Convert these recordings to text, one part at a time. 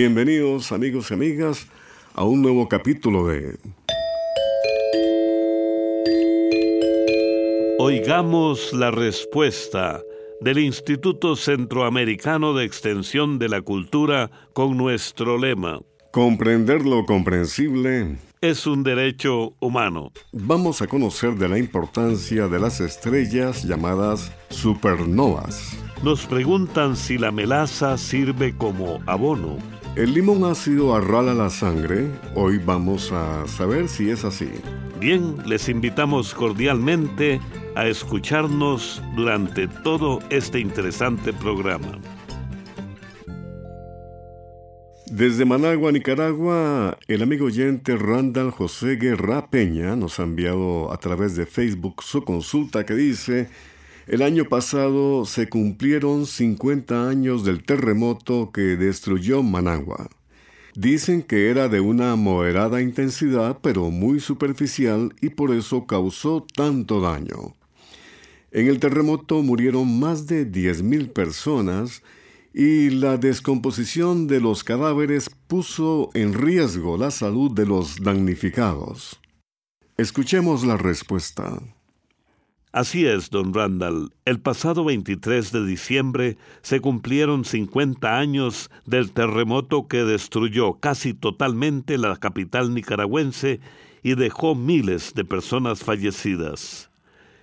Bienvenidos amigos y amigas a un nuevo capítulo de... Oigamos la respuesta del Instituto Centroamericano de Extensión de la Cultura con nuestro lema. Comprender lo comprensible es un derecho humano. Vamos a conocer de la importancia de las estrellas llamadas supernovas. Nos preguntan si la melaza sirve como abono. El limón ácido arrala la sangre. Hoy vamos a saber si es así. Bien, les invitamos cordialmente a escucharnos durante todo este interesante programa. Desde Managua, Nicaragua, el amigo oyente Randall José Guerra Peña nos ha enviado a través de Facebook su consulta que dice el año pasado se cumplieron 50 años del terremoto que destruyó Managua. Dicen que era de una moderada intensidad pero muy superficial y por eso causó tanto daño. En el terremoto murieron más de 10.000 personas y la descomposición de los cadáveres puso en riesgo la salud de los damnificados. Escuchemos la respuesta. Así es, don Randall. El pasado 23 de diciembre se cumplieron 50 años del terremoto que destruyó casi totalmente la capital nicaragüense y dejó miles de personas fallecidas.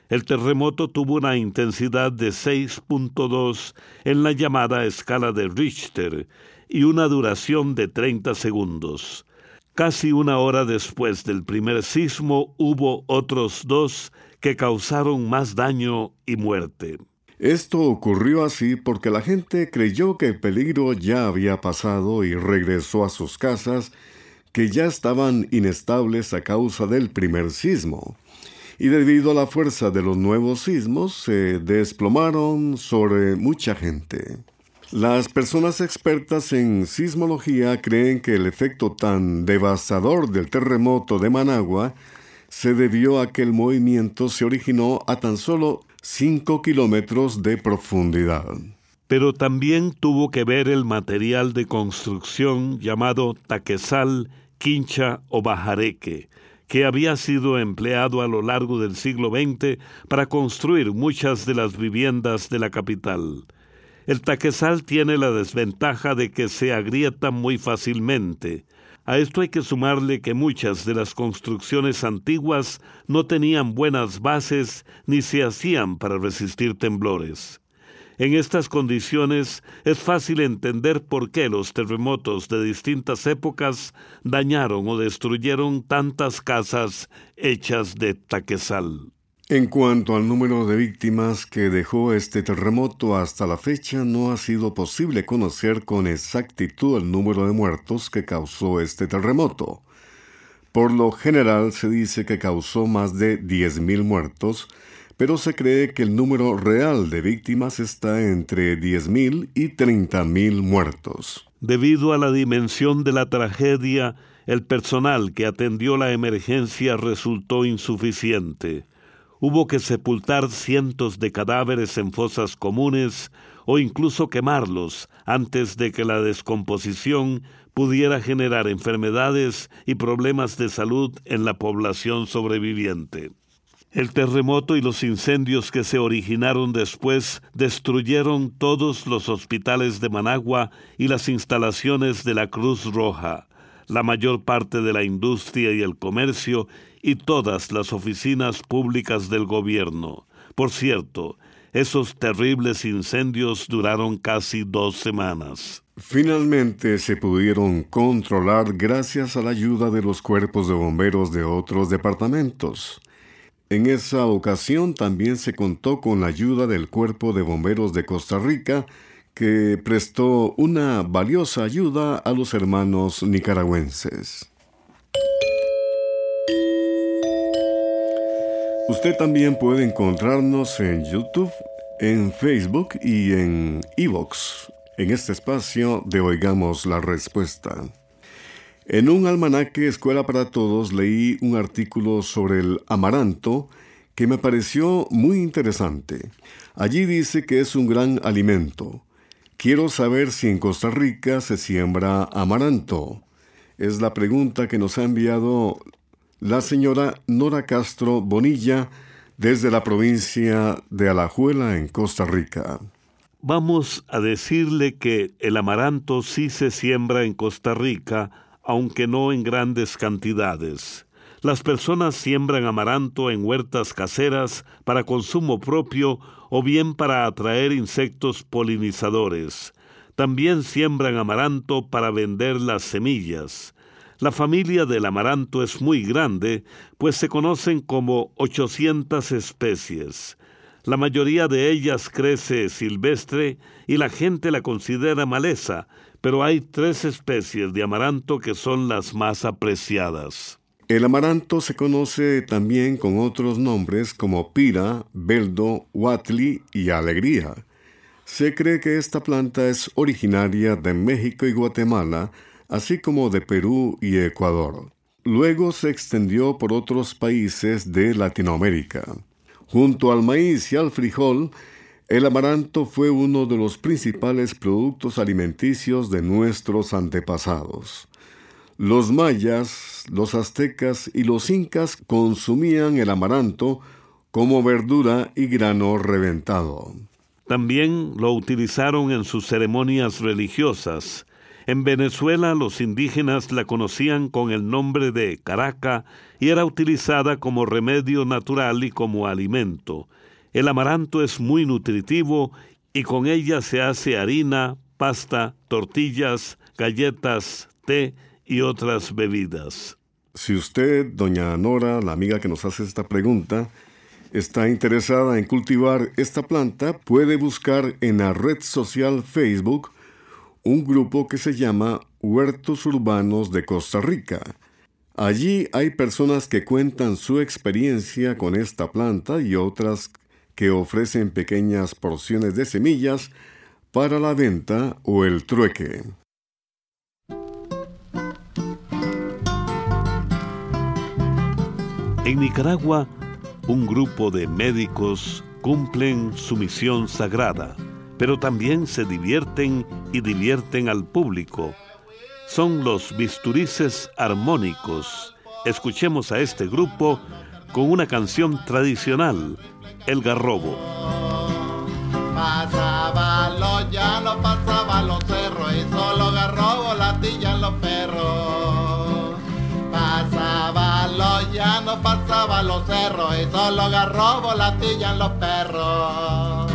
El terremoto tuvo una intensidad de 6.2 en la llamada escala de Richter y una duración de 30 segundos. Casi una hora después del primer sismo hubo otros dos que causaron más daño y muerte. Esto ocurrió así porque la gente creyó que el peligro ya había pasado y regresó a sus casas, que ya estaban inestables a causa del primer sismo. Y debido a la fuerza de los nuevos sismos, se desplomaron sobre mucha gente. Las personas expertas en sismología creen que el efecto tan devastador del terremoto de Managua se debió a que el movimiento se originó a tan solo 5 kilómetros de profundidad. Pero también tuvo que ver el material de construcción llamado taquesal, quincha o bajareque, que había sido empleado a lo largo del siglo XX para construir muchas de las viviendas de la capital. El taquesal tiene la desventaja de que se agrieta muy fácilmente, a esto hay que sumarle que muchas de las construcciones antiguas no tenían buenas bases ni se hacían para resistir temblores. En estas condiciones es fácil entender por qué los terremotos de distintas épocas dañaron o destruyeron tantas casas hechas de taquesal. En cuanto al número de víctimas que dejó este terremoto hasta la fecha, no ha sido posible conocer con exactitud el número de muertos que causó este terremoto. Por lo general se dice que causó más de 10.000 muertos, pero se cree que el número real de víctimas está entre 10.000 y 30.000 muertos. Debido a la dimensión de la tragedia, el personal que atendió la emergencia resultó insuficiente hubo que sepultar cientos de cadáveres en fosas comunes o incluso quemarlos antes de que la descomposición pudiera generar enfermedades y problemas de salud en la población sobreviviente. El terremoto y los incendios que se originaron después destruyeron todos los hospitales de Managua y las instalaciones de la Cruz Roja, la mayor parte de la industria y el comercio y todas las oficinas públicas del gobierno. Por cierto, esos terribles incendios duraron casi dos semanas. Finalmente se pudieron controlar gracias a la ayuda de los cuerpos de bomberos de otros departamentos. En esa ocasión también se contó con la ayuda del Cuerpo de Bomberos de Costa Rica, que prestó una valiosa ayuda a los hermanos nicaragüenses. Usted también puede encontrarnos en YouTube, en Facebook y en Evox, en este espacio de Oigamos la Respuesta. En un almanaque Escuela para Todos leí un artículo sobre el amaranto que me pareció muy interesante. Allí dice que es un gran alimento. Quiero saber si en Costa Rica se siembra amaranto. Es la pregunta que nos ha enviado la señora Nora Castro Bonilla desde la provincia de Alajuela en Costa Rica. Vamos a decirle que el amaranto sí se siembra en Costa Rica aunque no en grandes cantidades. Las personas siembran amaranto en huertas caseras para consumo propio o bien para atraer insectos polinizadores. También siembran amaranto para vender las semillas. La familia del amaranto es muy grande, pues se conocen como 800 especies. La mayoría de ellas crece silvestre y la gente la considera maleza, pero hay tres especies de amaranto que son las más apreciadas. El amaranto se conoce también con otros nombres como pira, beldo, huatli y alegría. Se cree que esta planta es originaria de México y Guatemala, así como de Perú y Ecuador. Luego se extendió por otros países de Latinoamérica. Junto al maíz y al frijol, el amaranto fue uno de los principales productos alimenticios de nuestros antepasados. Los mayas, los aztecas y los incas consumían el amaranto como verdura y grano reventado. También lo utilizaron en sus ceremonias religiosas. En Venezuela los indígenas la conocían con el nombre de caraca y era utilizada como remedio natural y como alimento. El amaranto es muy nutritivo y con ella se hace harina, pasta, tortillas, galletas, té y otras bebidas. Si usted, doña Nora, la amiga que nos hace esta pregunta, está interesada en cultivar esta planta, puede buscar en la red social Facebook un grupo que se llama Huertos Urbanos de Costa Rica. Allí hay personas que cuentan su experiencia con esta planta y otras que ofrecen pequeñas porciones de semillas para la venta o el trueque. En Nicaragua, un grupo de médicos cumplen su misión sagrada, pero también se divierten y divierten al público. Son los bisturices armónicos. Escuchemos a este grupo con una canción tradicional el garrobo. Pasaba los llanos, pasaba los cerros y solo garrobo latillan los perros. Pasaba los llanos, pasaba los cerros y solo garrobo latillan los perros.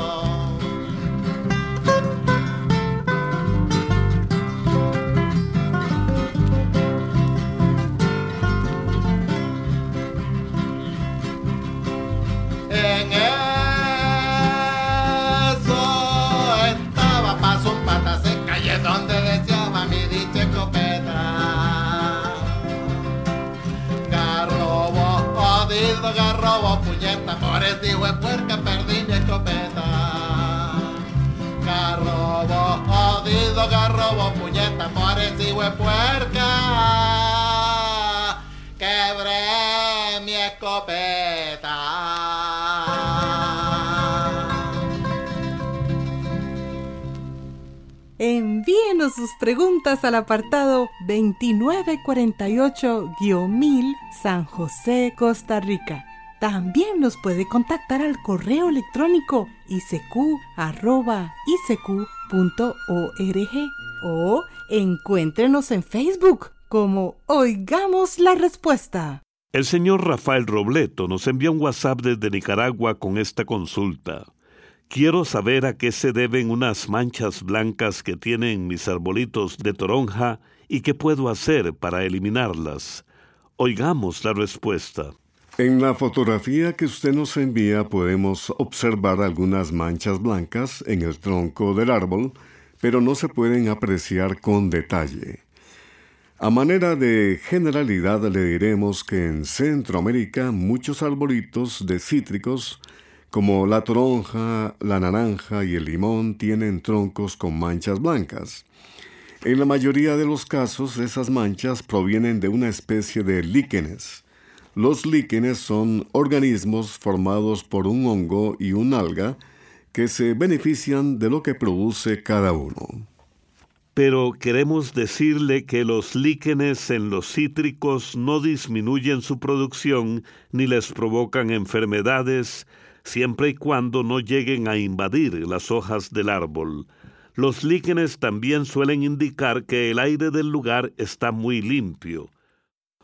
hijo de puerca perdí mi escopeta. Garrobo, jodido garrobo, puñeta, hijo de puerca. Quebré mi escopeta. Envíenos sus preguntas al apartado 2948-1000 San José, Costa Rica. También nos puede contactar al correo electrónico isq.org o encuéntrenos en Facebook como Oigamos la Respuesta. El señor Rafael Robleto nos envía un WhatsApp desde Nicaragua con esta consulta. Quiero saber a qué se deben unas manchas blancas que tienen mis arbolitos de toronja y qué puedo hacer para eliminarlas. Oigamos la respuesta. En la fotografía que usted nos envía podemos observar algunas manchas blancas en el tronco del árbol, pero no se pueden apreciar con detalle. A manera de generalidad le diremos que en Centroamérica muchos arbolitos de cítricos como la toronja, la naranja y el limón tienen troncos con manchas blancas. En la mayoría de los casos esas manchas provienen de una especie de líquenes. Los líquenes son organismos formados por un hongo y un alga que se benefician de lo que produce cada uno. Pero queremos decirle que los líquenes en los cítricos no disminuyen su producción ni les provocan enfermedades siempre y cuando no lleguen a invadir las hojas del árbol. Los líquenes también suelen indicar que el aire del lugar está muy limpio.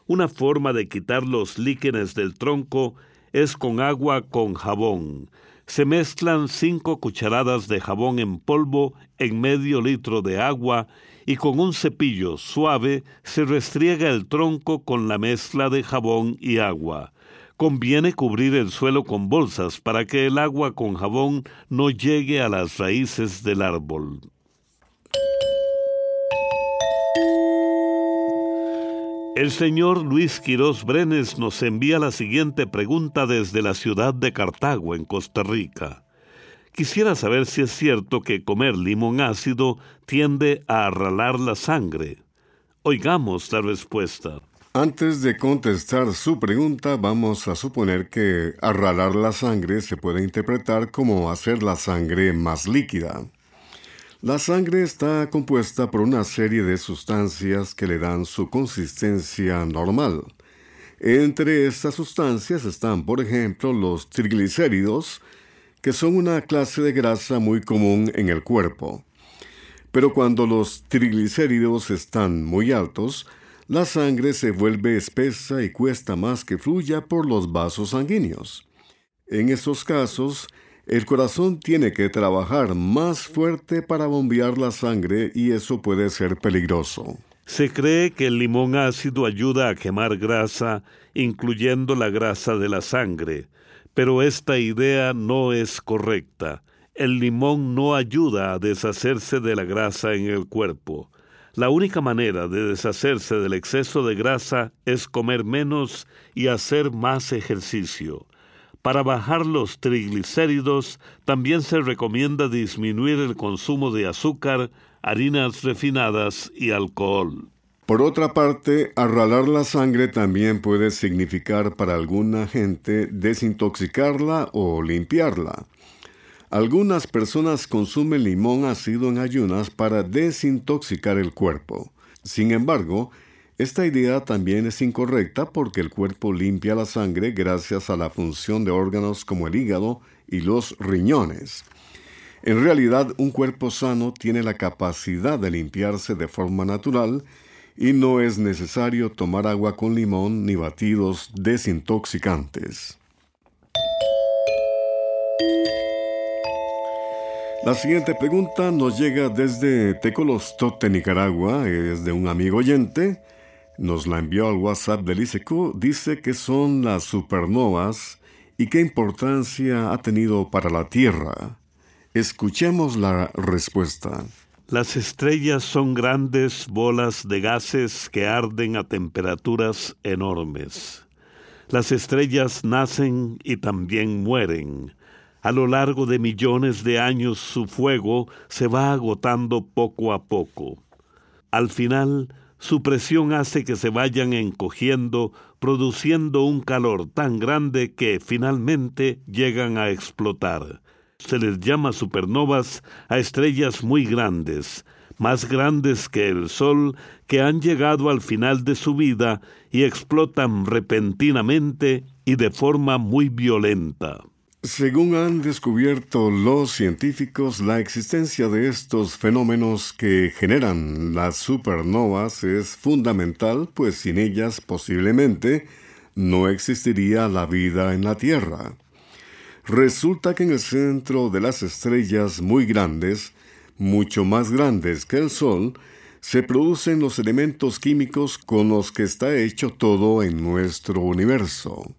Una forma de quitar los líquenes del tronco es con agua con jabón. Se mezclan cinco cucharadas de jabón en polvo en medio litro de agua y con un cepillo suave se restriega el tronco con la mezcla de jabón y agua. Conviene cubrir el suelo con bolsas para que el agua con jabón no llegue a las raíces del árbol. El señor Luis Quirós Brenes nos envía la siguiente pregunta desde la ciudad de Cartago, en Costa Rica. Quisiera saber si es cierto que comer limón ácido tiende a arralar la sangre. Oigamos la respuesta. Antes de contestar su pregunta, vamos a suponer que arralar la sangre se puede interpretar como hacer la sangre más líquida. La sangre está compuesta por una serie de sustancias que le dan su consistencia normal. Entre estas sustancias están, por ejemplo, los triglicéridos, que son una clase de grasa muy común en el cuerpo. Pero cuando los triglicéridos están muy altos, la sangre se vuelve espesa y cuesta más que fluya por los vasos sanguíneos. En estos casos, el corazón tiene que trabajar más fuerte para bombear la sangre y eso puede ser peligroso. Se cree que el limón ácido ayuda a quemar grasa, incluyendo la grasa de la sangre, pero esta idea no es correcta. El limón no ayuda a deshacerse de la grasa en el cuerpo. La única manera de deshacerse del exceso de grasa es comer menos y hacer más ejercicio. Para bajar los triglicéridos también se recomienda disminuir el consumo de azúcar, harinas refinadas y alcohol. Por otra parte, arralar la sangre también puede significar para alguna gente desintoxicarla o limpiarla. Algunas personas consumen limón ácido en ayunas para desintoxicar el cuerpo. Sin embargo, esta idea también es incorrecta porque el cuerpo limpia la sangre gracias a la función de órganos como el hígado y los riñones. En realidad, un cuerpo sano tiene la capacidad de limpiarse de forma natural y no es necesario tomar agua con limón ni batidos desintoxicantes. La siguiente pregunta nos llega desde Tecolostote, Nicaragua, es de un amigo oyente. Nos la envió al WhatsApp del ICQ, dice que son las supernovas y qué importancia ha tenido para la Tierra. Escuchemos la respuesta. Las estrellas son grandes bolas de gases que arden a temperaturas enormes. Las estrellas nacen y también mueren. A lo largo de millones de años su fuego se va agotando poco a poco. Al final, su presión hace que se vayan encogiendo, produciendo un calor tan grande que finalmente llegan a explotar. Se les llama supernovas a estrellas muy grandes, más grandes que el Sol, que han llegado al final de su vida y explotan repentinamente y de forma muy violenta. Según han descubierto los científicos, la existencia de estos fenómenos que generan las supernovas es fundamental, pues sin ellas posiblemente no existiría la vida en la Tierra. Resulta que en el centro de las estrellas muy grandes, mucho más grandes que el Sol, se producen los elementos químicos con los que está hecho todo en nuestro universo.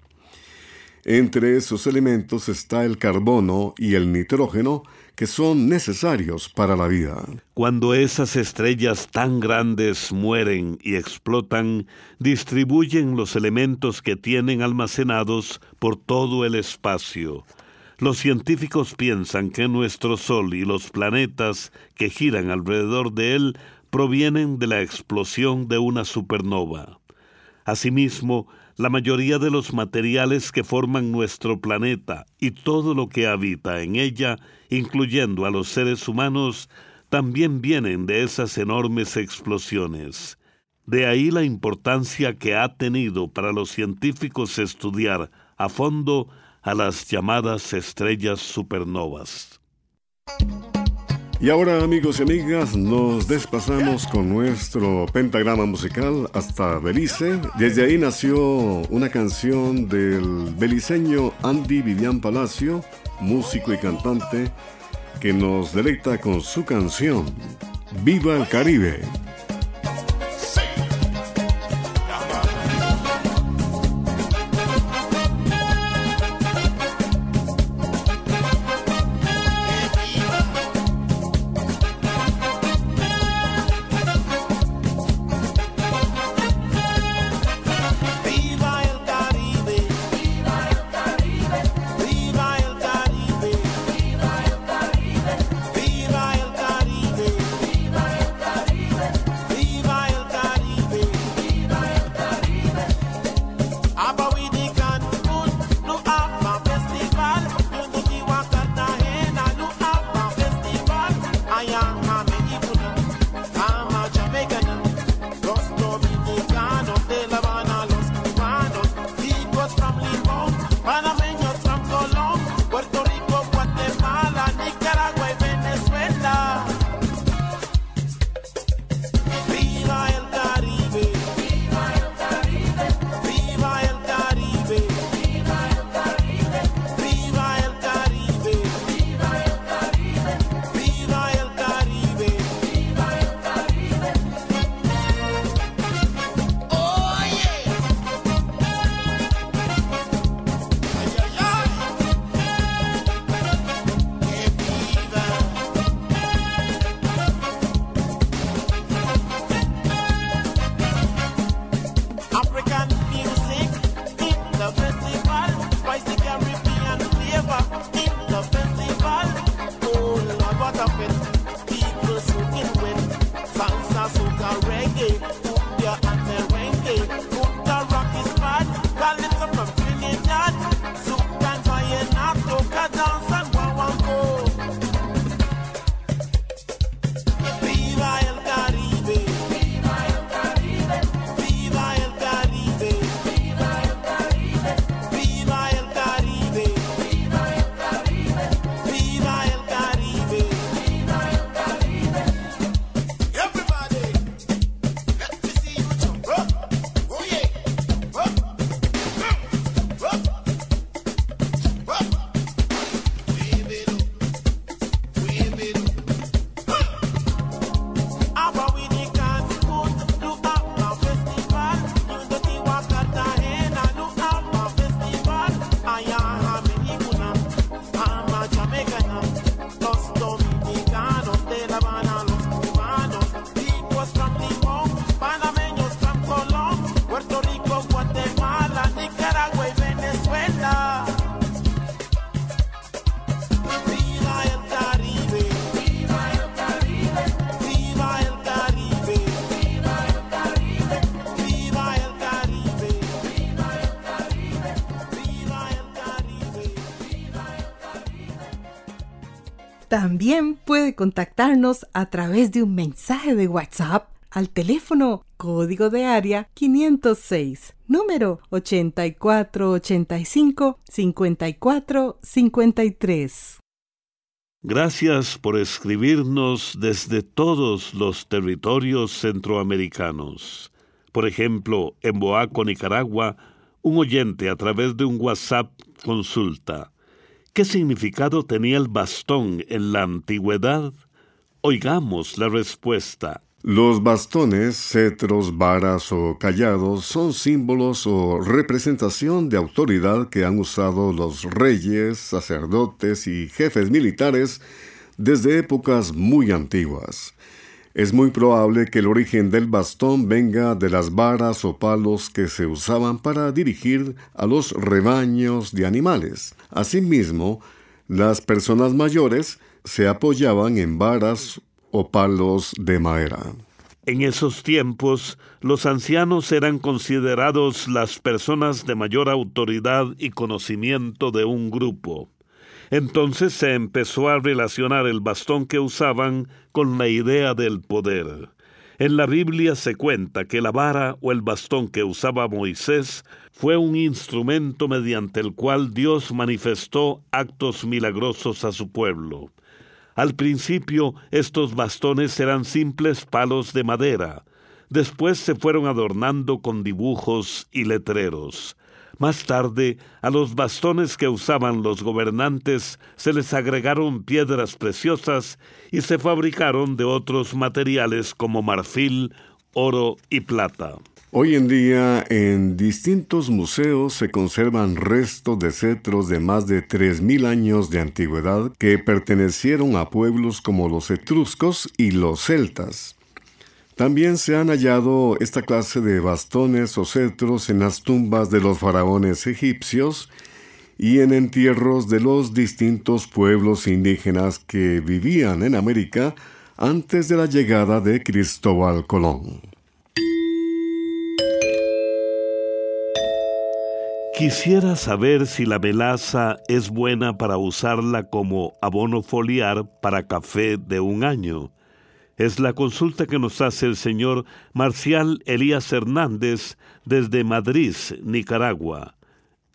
Entre esos elementos está el carbono y el nitrógeno, que son necesarios para la vida. Cuando esas estrellas tan grandes mueren y explotan, distribuyen los elementos que tienen almacenados por todo el espacio. Los científicos piensan que nuestro Sol y los planetas que giran alrededor de él provienen de la explosión de una supernova. Asimismo, la mayoría de los materiales que forman nuestro planeta y todo lo que habita en ella, incluyendo a los seres humanos, también vienen de esas enormes explosiones. De ahí la importancia que ha tenido para los científicos estudiar a fondo a las llamadas estrellas supernovas. Y ahora amigos y amigas nos desplazamos con nuestro pentagrama musical hasta Belice. Desde ahí nació una canción del beliceño Andy Vivian Palacio, músico y cantante, que nos deleita con su canción Viva el Caribe. También puede contactarnos a través de un mensaje de WhatsApp al teléfono código de área 506, número 8485-5453. Gracias por escribirnos desde todos los territorios centroamericanos. Por ejemplo, en Boaco, Nicaragua, un oyente a través de un WhatsApp consulta. ¿Qué significado tenía el bastón en la antigüedad? Oigamos la respuesta. Los bastones, cetros, varas o callados son símbolos o representación de autoridad que han usado los reyes, sacerdotes y jefes militares desde épocas muy antiguas. Es muy probable que el origen del bastón venga de las varas o palos que se usaban para dirigir a los rebaños de animales. Asimismo, las personas mayores se apoyaban en varas o palos de madera. En esos tiempos, los ancianos eran considerados las personas de mayor autoridad y conocimiento de un grupo. Entonces se empezó a relacionar el bastón que usaban con la idea del poder. En la Biblia se cuenta que la vara o el bastón que usaba Moisés fue un instrumento mediante el cual Dios manifestó actos milagrosos a su pueblo. Al principio estos bastones eran simples palos de madera, después se fueron adornando con dibujos y letreros. Más tarde, a los bastones que usaban los gobernantes se les agregaron piedras preciosas y se fabricaron de otros materiales como marfil, oro y plata. Hoy en día en distintos museos se conservan restos de cetros de más de 3.000 años de antigüedad que pertenecieron a pueblos como los etruscos y los celtas. También se han hallado esta clase de bastones o cetros en las tumbas de los faraones egipcios y en entierros de los distintos pueblos indígenas que vivían en América antes de la llegada de Cristóbal Colón. Quisiera saber si la melaza es buena para usarla como abono foliar para café de un año. Es la consulta que nos hace el señor Marcial Elías Hernández desde Madrid, Nicaragua.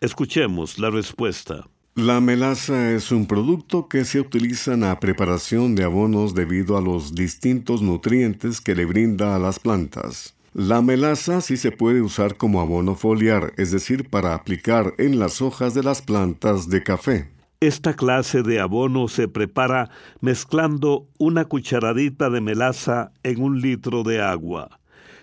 Escuchemos la respuesta. La melaza es un producto que se utiliza en la preparación de abonos debido a los distintos nutrientes que le brinda a las plantas. La melaza sí se puede usar como abono foliar, es decir, para aplicar en las hojas de las plantas de café. Esta clase de abono se prepara mezclando una cucharadita de melaza en un litro de agua.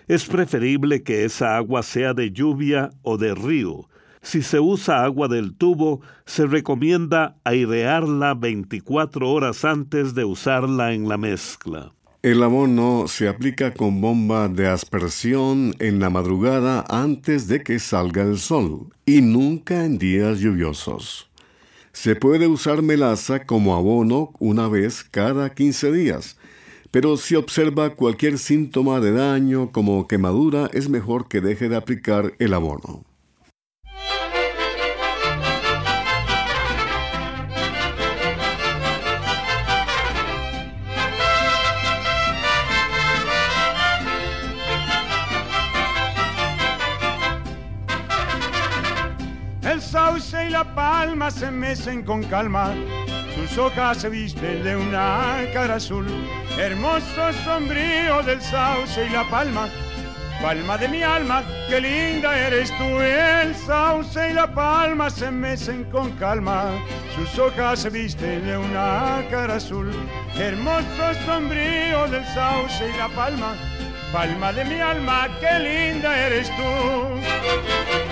Es preferible que esa agua sea de lluvia o de río. Si se usa agua del tubo, se recomienda airearla 24 horas antes de usarla en la mezcla. El abono se aplica con bomba de aspersión en la madrugada antes de que salga el sol y nunca en días lluviosos. Se puede usar melaza como abono una vez cada 15 días, pero si observa cualquier síntoma de daño como quemadura es mejor que deje de aplicar el abono. La palma se mecen con calma, sus hojas se visten de una cara azul, hermoso sombrío del sauce y la palma, palma de mi alma, qué linda eres tú, el sauce y la palma se mecen con calma, sus hojas se visten de una cara azul, hermoso sombrío del sauce y la palma, palma de mi alma, qué linda eres tú.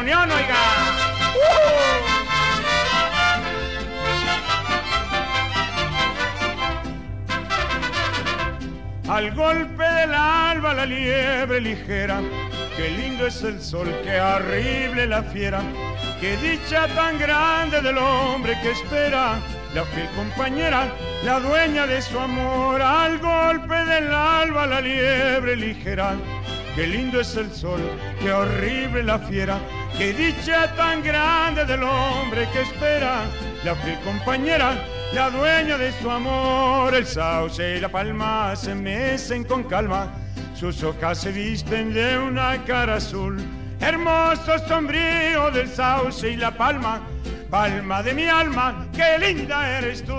Oiga. Al golpe del alba la liebre ligera, qué lindo es el sol, qué horrible la fiera, qué dicha tan grande del hombre que espera, la fiel compañera, la dueña de su amor. Al golpe del alba la liebre ligera, qué lindo es el sol, qué horrible la fiera, qué dicha tan grande del hombre que espera, la fiel compañera, la dueña de su amor, el sauce y la palma se mecen con calma, sus hojas se visten de una cara azul, hermoso sombrío del sauce y la palma, palma de mi alma, qué linda eres tú.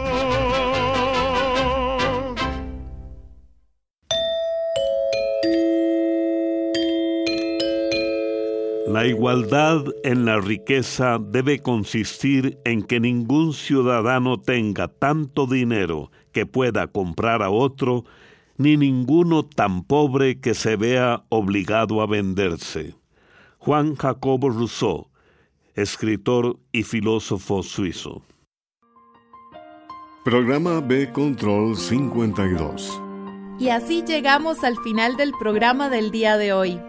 La igualdad en la riqueza debe consistir en que ningún ciudadano tenga tanto dinero que pueda comprar a otro, ni ninguno tan pobre que se vea obligado a venderse. Juan Jacobo Rousseau, escritor y filósofo suizo. Programa B Control 52. Y así llegamos al final del programa del día de hoy.